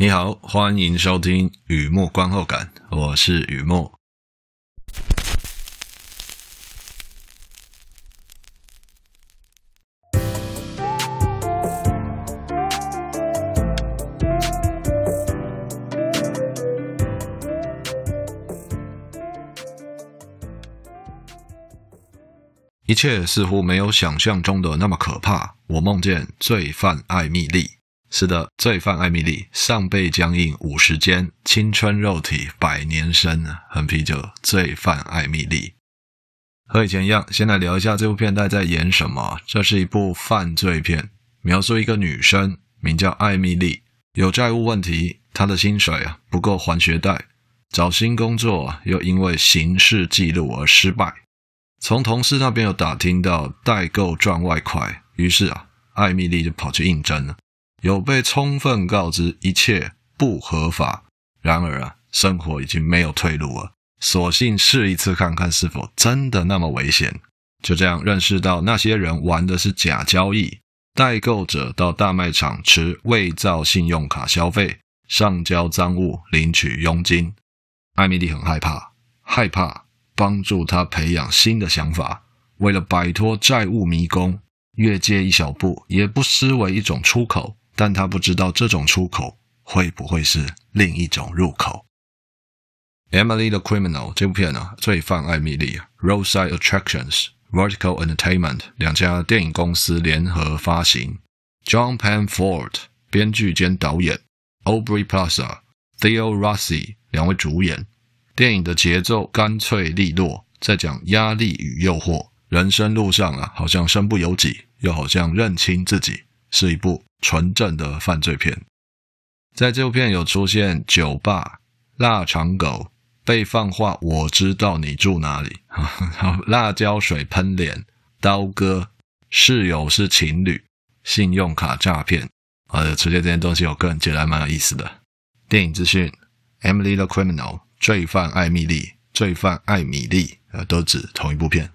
你好，欢迎收听雨墨观后感，我是雨墨。一切似乎没有想象中的那么可怕。我梦见罪犯艾蜜莉。是的，罪犯艾米丽，上背僵硬五十间，青春肉体百年身，横啤酒，罪犯艾米丽。和以前一样，先来聊一下这部片在在演什么。这是一部犯罪片，描述一个女生名叫艾米丽，有债务问题，她的薪水啊不够还学贷，找新工作又因为刑事记录而失败。从同事那边有打听到代购赚外快，于是啊，艾米丽就跑去应征了。有被充分告知一切不合法，然而啊，生活已经没有退路了，索性试一次看看是否真的那么危险。就这样认识到那些人玩的是假交易，代购者到大卖场持伪造信用卡消费，上交赃物领取佣金。艾米丽很害怕，害怕帮助她培养新的想法，为了摆脱债务迷宫，越界一小步也不失为一种出口。但他不知道这种出口会不会是另一种入口。Emily the Criminal 这部片呢，罪犯艾米丽，Roadside Attractions、Vertical Entertainment 两家电影公司联合发行，John Penn Ford 编剧兼导演，Aubrey Plaza、Theo Rossi 两位主演。电影的节奏干脆利落，在讲压力与诱惑，人生路上啊，好像身不由己，又好像认清自己。是一部纯正的犯罪片，在这部片有出现酒吧、腊肠狗、被放话、我知道你住哪里、辣椒水喷脸、刀割、室友是情侣、信用卡诈骗，呃，出现这些东西，我个人觉得还蛮有意思的。电影资讯：Emily the Criminal，罪犯艾米丽，罪犯艾米丽，呃，都指同一部片。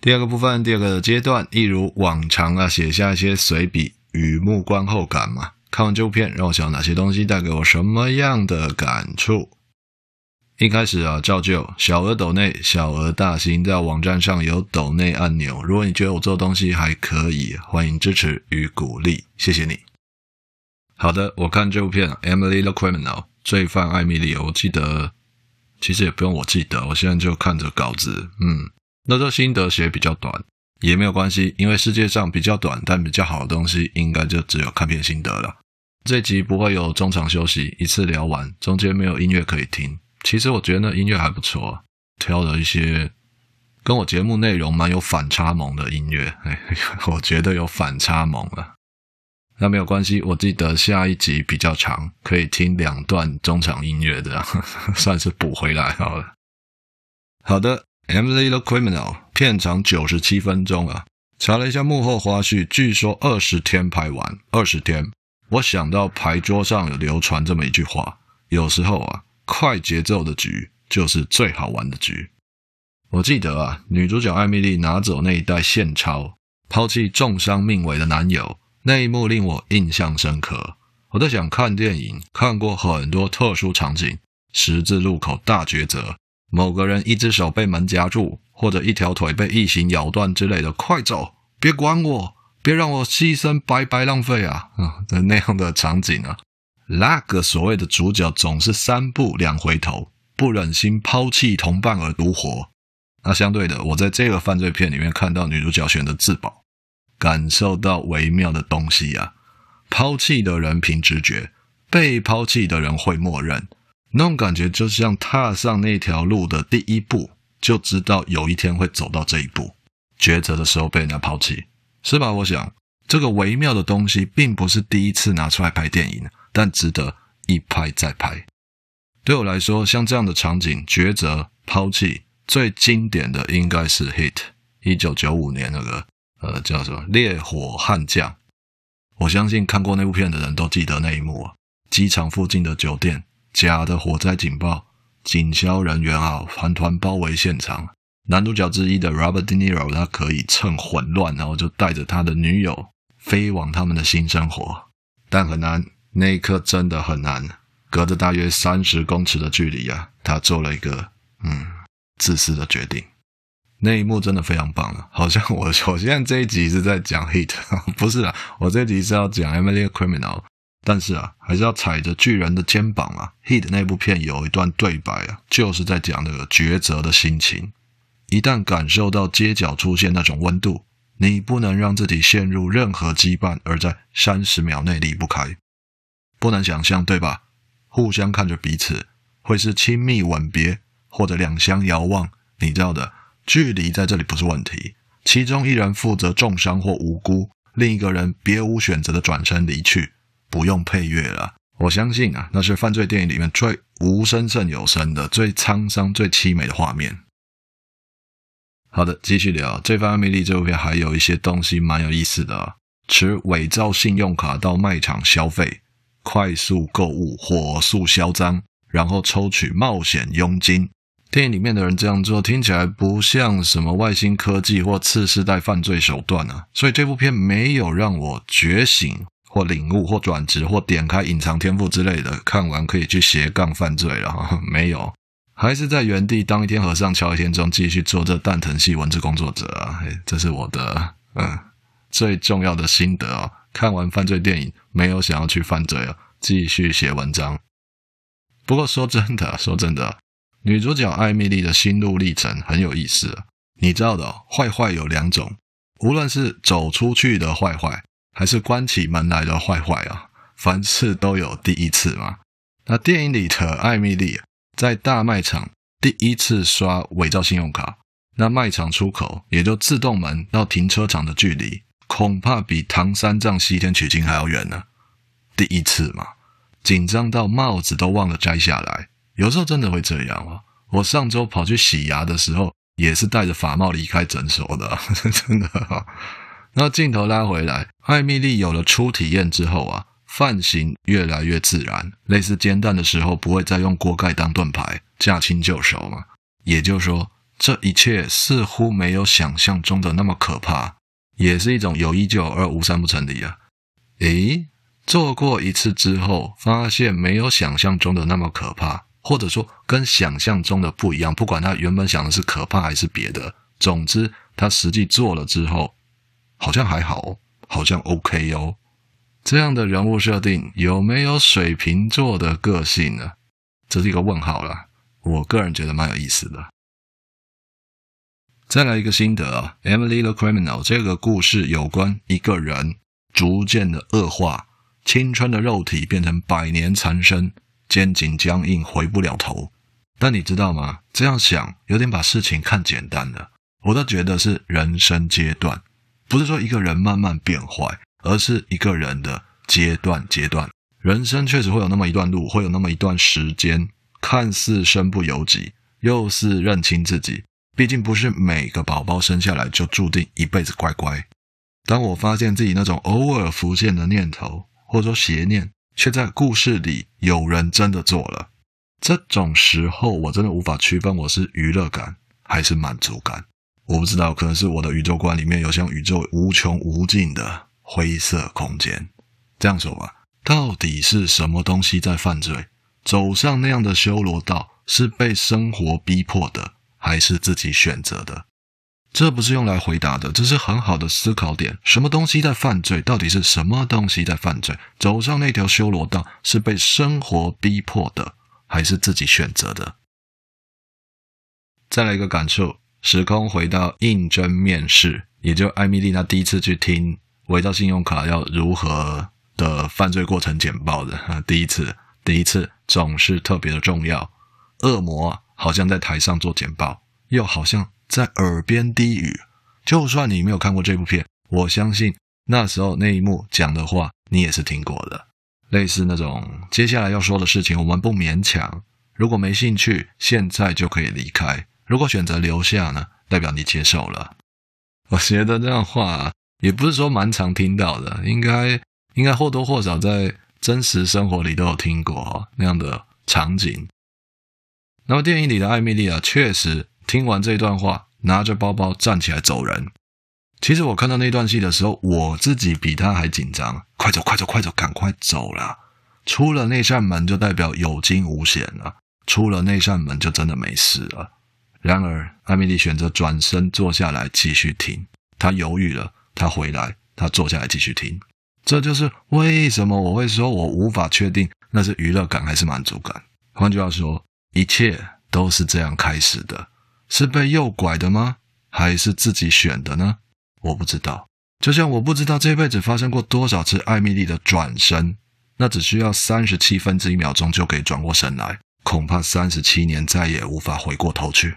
第二个部分，第二个阶段，一如往常啊，写下一些随笔雨幕观后感嘛。看完这部片，让我想到哪些东西带给我什么样的感触？一开始啊，照旧，小额抖内，小额大新，在网站上有抖内按钮。如果你觉得我做东西还可以，欢迎支持与鼓励，谢谢你。好的，我看这部片《Emily the Criminal》罪犯艾米莉，我记得，其实也不用我记得，我现在就看着稿子，嗯。那这心得写比较短也没有关系，因为世界上比较短但比较好的东西，应该就只有看片心得了。这集不会有中场休息，一次聊完，中间没有音乐可以听。其实我觉得那音乐还不错，挑了一些跟我节目内容蛮有反差萌的音乐，哎，我觉得有反差萌了。那没有关系，我记得下一集比较长，可以听两段中场音乐的，算是补回来好了。好的。Emily the Criminal 片长九十七分钟啊，查了一下幕后花絮，据说二十天拍完，二十天。我想到牌桌上有流传这么一句话：有时候啊，快节奏的局就是最好玩的局。我记得啊，女主角艾米莉拿走那一袋现钞，抛弃重伤命危的男友，那一幕令我印象深刻。我在想，看电影看过很多特殊场景，十字路口大抉择。某个人一只手被门夹住，或者一条腿被异形咬断之类的，快走！别管我，别让我牺牲白白浪费啊！嗯，的那样的场景啊，那个所谓的主角总是三步两回头，不忍心抛弃同伴而独活。那相对的，我在这个犯罪片里面看到女主角选择自保，感受到微妙的东西啊。抛弃的人凭直觉，被抛弃的人会默认。那种感觉就像踏上那条路的第一步，就知道有一天会走到这一步。抉择的时候被人家抛弃，是吧？我想这个微妙的东西并不是第一次拿出来拍电影，但值得一拍再拍。对我来说，像这样的场景，抉择、抛弃，最经典的应该是《Hit》，一九九五年那个呃叫什么《烈火悍将》。我相信看过那部片的人都记得那一幕啊，机场附近的酒店。假的火灾警报，警消人员啊团团包围现场，男主角之一的 Robert De Niro，他可以趁混乱，然后就带着他的女友飞往他们的新生活，但很难，那一刻真的很难。隔着大约三十公尺的距离啊，他做了一个嗯自私的决定。那一幕真的非常棒了，好像我 我现在这一集是在讲 Heat，不是啊，我这一集是要讲 Emily Criminal。但是啊，还是要踩着巨人的肩膀啊。Heat 那部片有一段对白啊，就是在讲那个抉择的心情。一旦感受到街角出现那种温度，你不能让自己陷入任何羁绊，而在三十秒内离不开。不能想象，对吧？互相看着彼此，会是亲密吻别，或者两相遥望。你知道的，距离在这里不是问题。其中一人负责重伤或无辜，另一个人别无选择的转身离去。不用配乐了，我相信啊，那是犯罪电影里面最无声胜有声的、最沧桑、最凄美的画面。好的，继续聊。罪犯艾蜜莉这部片还有一些东西蛮有意思的啊，持伪造信用卡到卖场消费，快速购物，火速销赃，然后抽取冒险佣金。电影里面的人这样做，听起来不像什么外星科技或次世代犯罪手段啊，所以这部片没有让我觉醒。或领悟，或转职，或点开隐藏天赋之类的，看完可以去斜杠犯罪了哈？没有，还是在原地当一天和尚敲一天钟，继续做这蛋疼系文字工作者啊！这是我的嗯最重要的心得啊、哦！看完犯罪电影，没有想要去犯罪啊，继续写文章。不过说真的，说真的，女主角艾米莉的心路历程很有意思。你知道的，坏坏有两种，无论是走出去的坏坏。还是关起门来的坏坏啊！凡事都有第一次嘛。那电影里的艾蜜莉在大卖场第一次刷伪造信用卡，那卖场出口也就自动门到停车场的距离，恐怕比唐三藏西天取经还要远呢。第一次嘛，紧张到帽子都忘了摘下来。有时候真的会这样啊！我上周跑去洗牙的时候，也是戴着法帽离开诊所的，真的。那镜头拉回来，艾米丽有了初体验之后啊，犯行越来越自然，类似煎蛋的时候不会再用锅盖当盾牌，驾轻就熟嘛。也就是说，这一切似乎没有想象中的那么可怕，也是一种有一就有二，无三不成立啊。诶，做过一次之后，发现没有想象中的那么可怕，或者说跟想象中的不一样，不管他原本想的是可怕还是别的，总之他实际做了之后。好像还好，好像 OK 哦。这样的人物设定有没有水瓶座的个性呢？这是一个问号啦。我个人觉得蛮有意思的。再来一个心得啊，《Emily the Criminal》这个故事有关一个人逐渐的恶化，青春的肉体变成百年残身，肩颈僵硬，回不了头。但你知道吗？这样想有点把事情看简单了。我倒觉得是人生阶段。不是说一个人慢慢变坏，而是一个人的阶段阶段。人生确实会有那么一段路，会有那么一段时间，看似身不由己，又是认清自己。毕竟不是每个宝宝生下来就注定一辈子乖乖。当我发现自己那种偶尔浮现的念头，或者说邪念，却在故事里有人真的做了，这种时候我真的无法区分我是娱乐感还是满足感。我不知道，可能是我的宇宙观里面有像宇宙无穷无尽的灰色空间。这样说吧，到底是什么东西在犯罪？走上那样的修罗道，是被生活逼迫的，还是自己选择的？这不是用来回答的，这是很好的思考点。什么东西在犯罪？到底是什么东西在犯罪？走上那条修罗道，是被生活逼迫的，还是自己选择的？再来一个感受。时空回到应征面试，也就艾米丽娜第一次去听伪造信用卡要如何的犯罪过程简报的。第一次，第一次总是特别的重要。恶魔好像在台上做简报，又好像在耳边低语。就算你没有看过这部片，我相信那时候那一幕讲的话，你也是听过的。类似那种接下来要说的事情，我们不勉强。如果没兴趣，现在就可以离开。如果选择留下呢，代表你接受了。我觉得这样话也不是说蛮常听到的，应该应该或多或少在真实生活里都有听过那样的场景。那么电影里的艾米莉啊，确实听完这段话拿着包包站起来走人。其实我看到那段戏的时候，我自己比他还紧张。快走，快走，快走，赶快走啦！出了那扇门就代表有惊无险了，出了那扇门就真的没事了。然而，艾米丽选择转身坐下来继续听。她犹豫了，她回来，她坐下来继续听。这就是为什么我会说我无法确定那是娱乐感还是满足感。换句话说，一切都是这样开始的，是被诱拐的吗？还是自己选的呢？我不知道，就像我不知道这辈子发生过多少次艾米丽的转身，那只需要三十七分之一秒钟就可以转过身来，恐怕三十七年再也无法回过头去。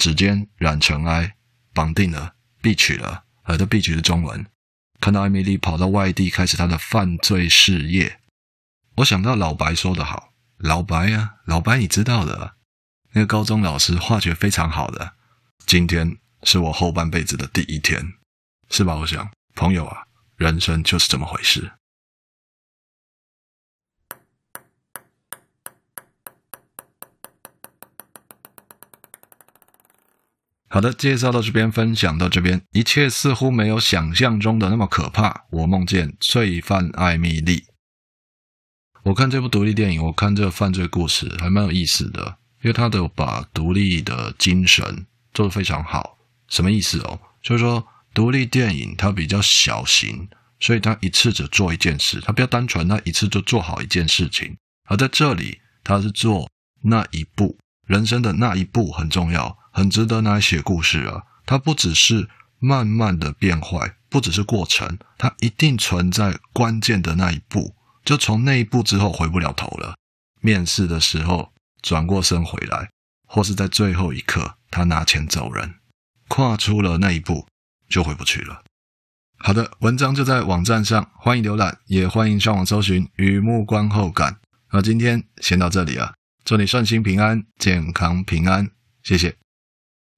指尖染尘埃，绑定了，必取了，而这必取是中文。看到艾米丽跑到外地开始她的犯罪事业，我想到老白说的好，老白呀、啊，老白你知道的，那个高中老师化学非常好的，今天是我后半辈子的第一天。是吧？我想，朋友啊，人生就是这么回事。好的，介绍到这边，分享到这边，一切似乎没有想象中的那么可怕。我梦见罪犯艾米丽。我看这部独立电影，我看这个犯罪故事还蛮有意思的，因为他都把独立的精神做得非常好。什么意思哦？就是说。独立电影它比较小型，所以它一次只做一件事，它比较单纯，它一次就做好一件事情。而在这里，它是做那一步，人生的那一步很重要，很值得拿来写故事啊。它不只是慢慢的变坏，不只是过程，它一定存在关键的那一步，就从那一步之后回不了头了。面试的时候转过身回来，或是在最后一刻他拿钱走人，跨出了那一步。就回不去了。好的，文章就在网站上，欢迎浏览，也欢迎上网搜寻《雨幕观后感》。那今天先到这里啊，祝你顺心平安，健康平安，谢谢。